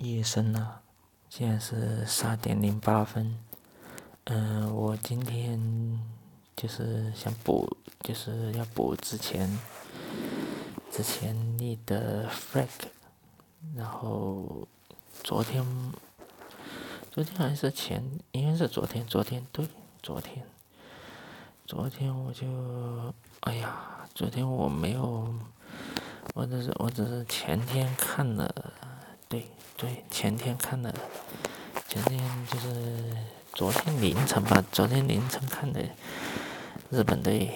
夜深了，现在是十二点零八分。嗯，我今天就是想补，就是要补之前之前立的 flag。然后昨天，昨天还是前，应该是昨天，昨天对，昨天，昨天我就，哎呀，昨天我没有，我只是我只是前天看了。对对，前天看的，前天就是昨天凌晨吧，昨天凌晨看的日本队，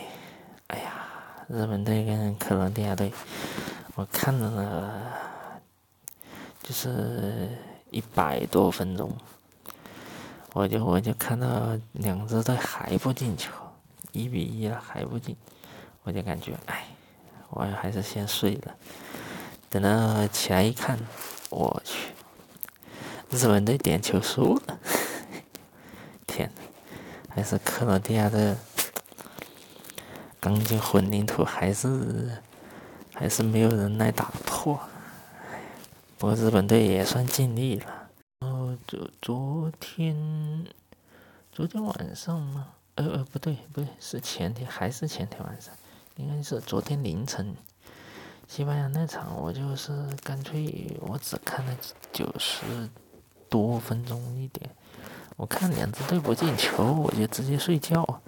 哎呀，日本队跟克罗地亚队，我看了就是一百多分钟，我就我就看到两支队还不进球，一比一了还不进，我就感觉哎，我还是先睡了，等到起来一看。我去，日本队点球输了，天，还是克罗地亚的钢筋混凝土，还是还是没有人来打破。不过日本队也算尽力了。哦，昨昨天，昨天晚上吗？呃呃，不对不对，是前天还是前天晚上？应该是昨天凌晨。西班牙那场，我就是干脆我只看了九十多分钟一点。我看两支队不进球，我就直接睡觉。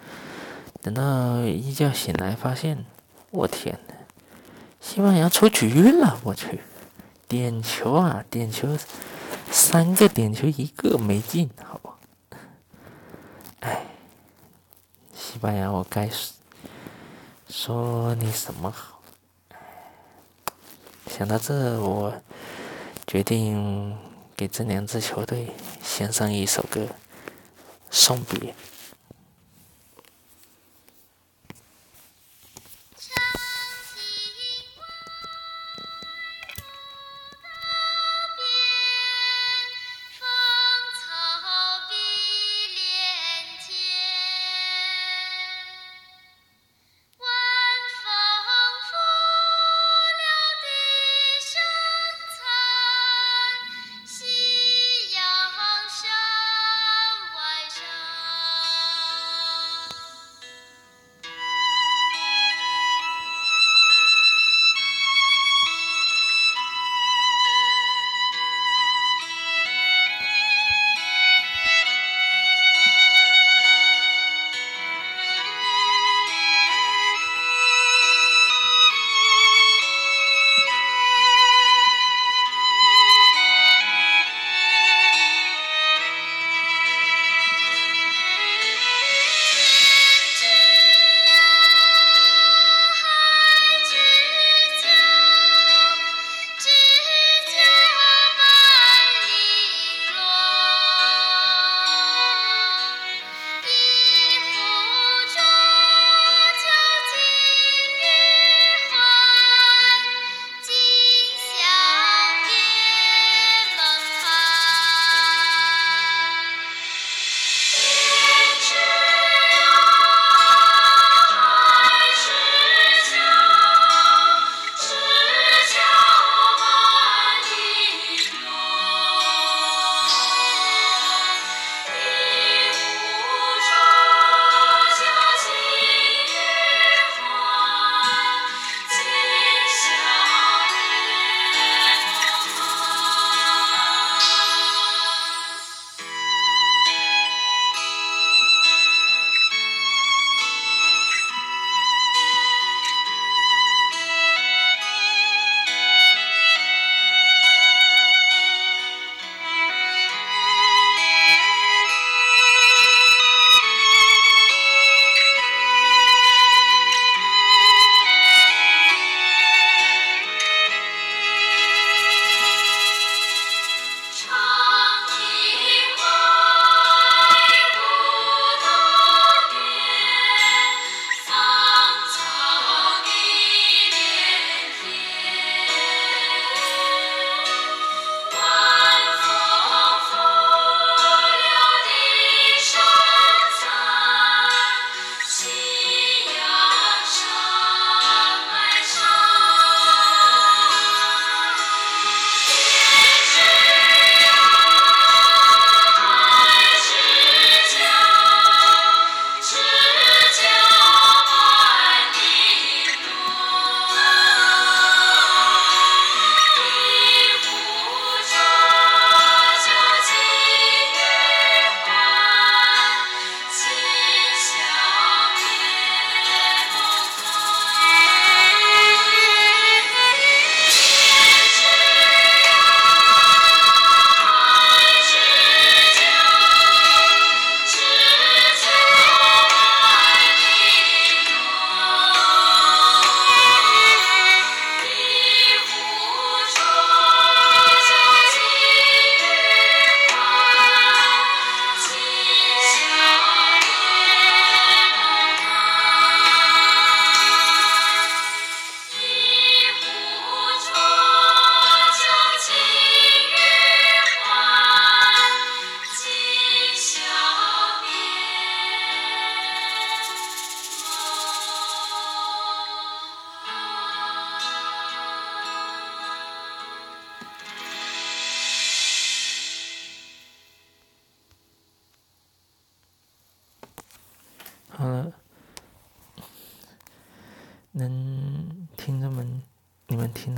等到一觉醒来，发现我天呐，西班牙出局了！我去，点球啊，点球，三个点球一个没进，好吧？哎，西班牙，我该说你什么好？想到这，我决定给这两支球队献上一首歌，送别。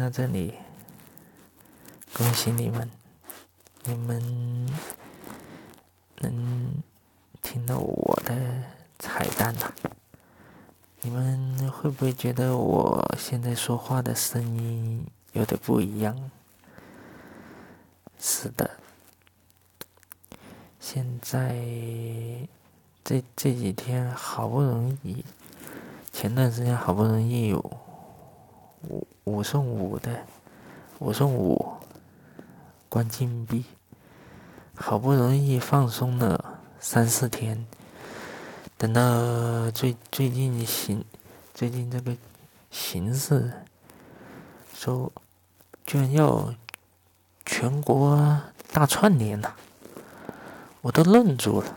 到这里，恭喜你们，你们能听到我的彩蛋了。你们会不会觉得我现在说话的声音有点不一样？是的，现在这这几天好不容易，前段时间好不容易有五送五的，五送五关禁闭，好不容易放松了三四天。等到最最近形，最近这个形势，说居然要全国大串联了，我都愣住了。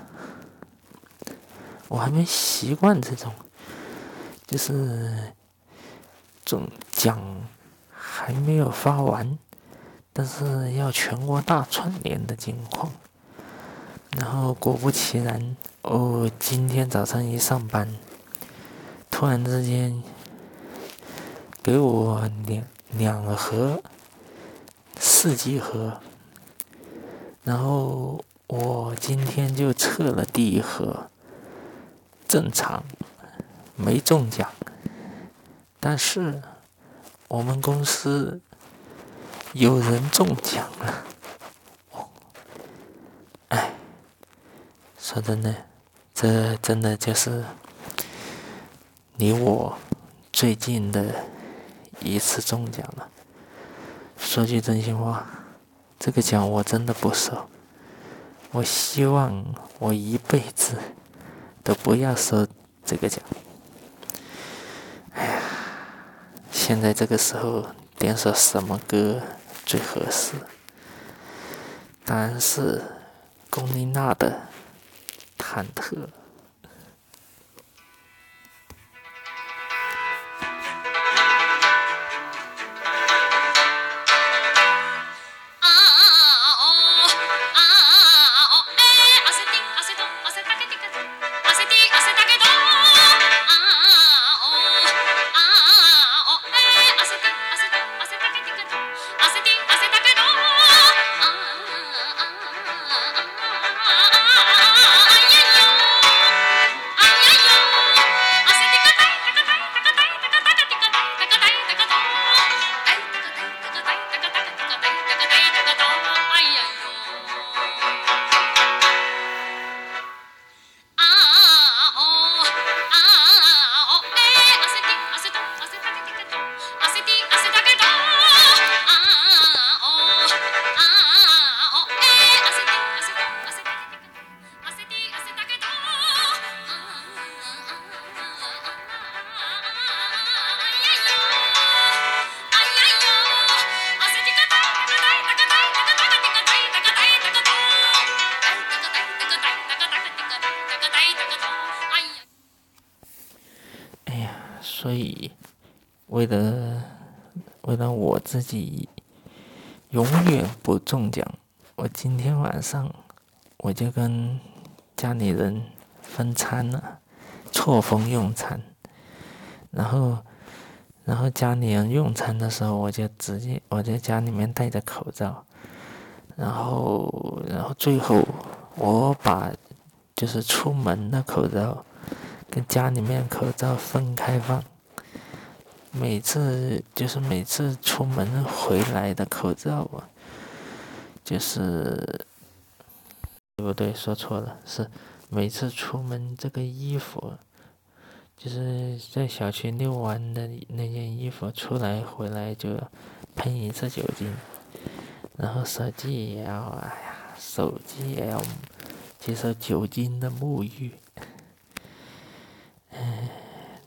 我还没习惯这种，就是总奖还没有发完，但是要全国大串联的情况。然后果不其然。哦，今天早上一上班，突然之间给我两两盒四季盒，然后我今天就测了第一盒，正常，没中奖，但是我们公司有人中奖了，哎，说真的。这真的就是离我最近的一次中奖了。说句真心话，这个奖我真的不收。我希望我一辈子都不要收这个奖。哎呀，现在这个时候点首什么歌最合适？当然是龚琳娜的。忐忑。所以，为了为了我自己永远不中奖，我今天晚上我就跟家里人分餐了，错峰用餐。然后，然后家里人用餐的时候，我就直接我在家里面戴着口罩。然后，然后最后我把就是出门的口罩跟家里面口罩分开放。每次就是每次出门回来的口罩啊，就是对不对？说错了，是每次出门这个衣服，就是在小区遛弯的那件衣服出来回来就喷一次酒精，然后手机也要，哎呀，手机也要接受酒精的沐浴。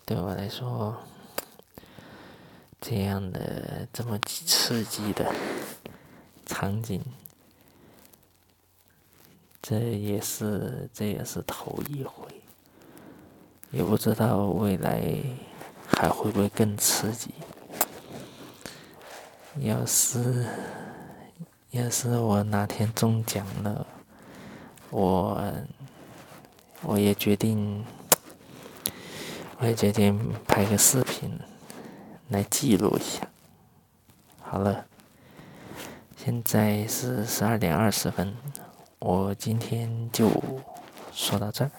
对我来说。这样的这么刺激的场景，这也是这也是头一回，也不知道未来还会不会更刺激。要是要是我哪天中奖了，我我也决定我也决定拍个视频来记录一下。好了，现在是十二点二十分，我今天就说到这儿。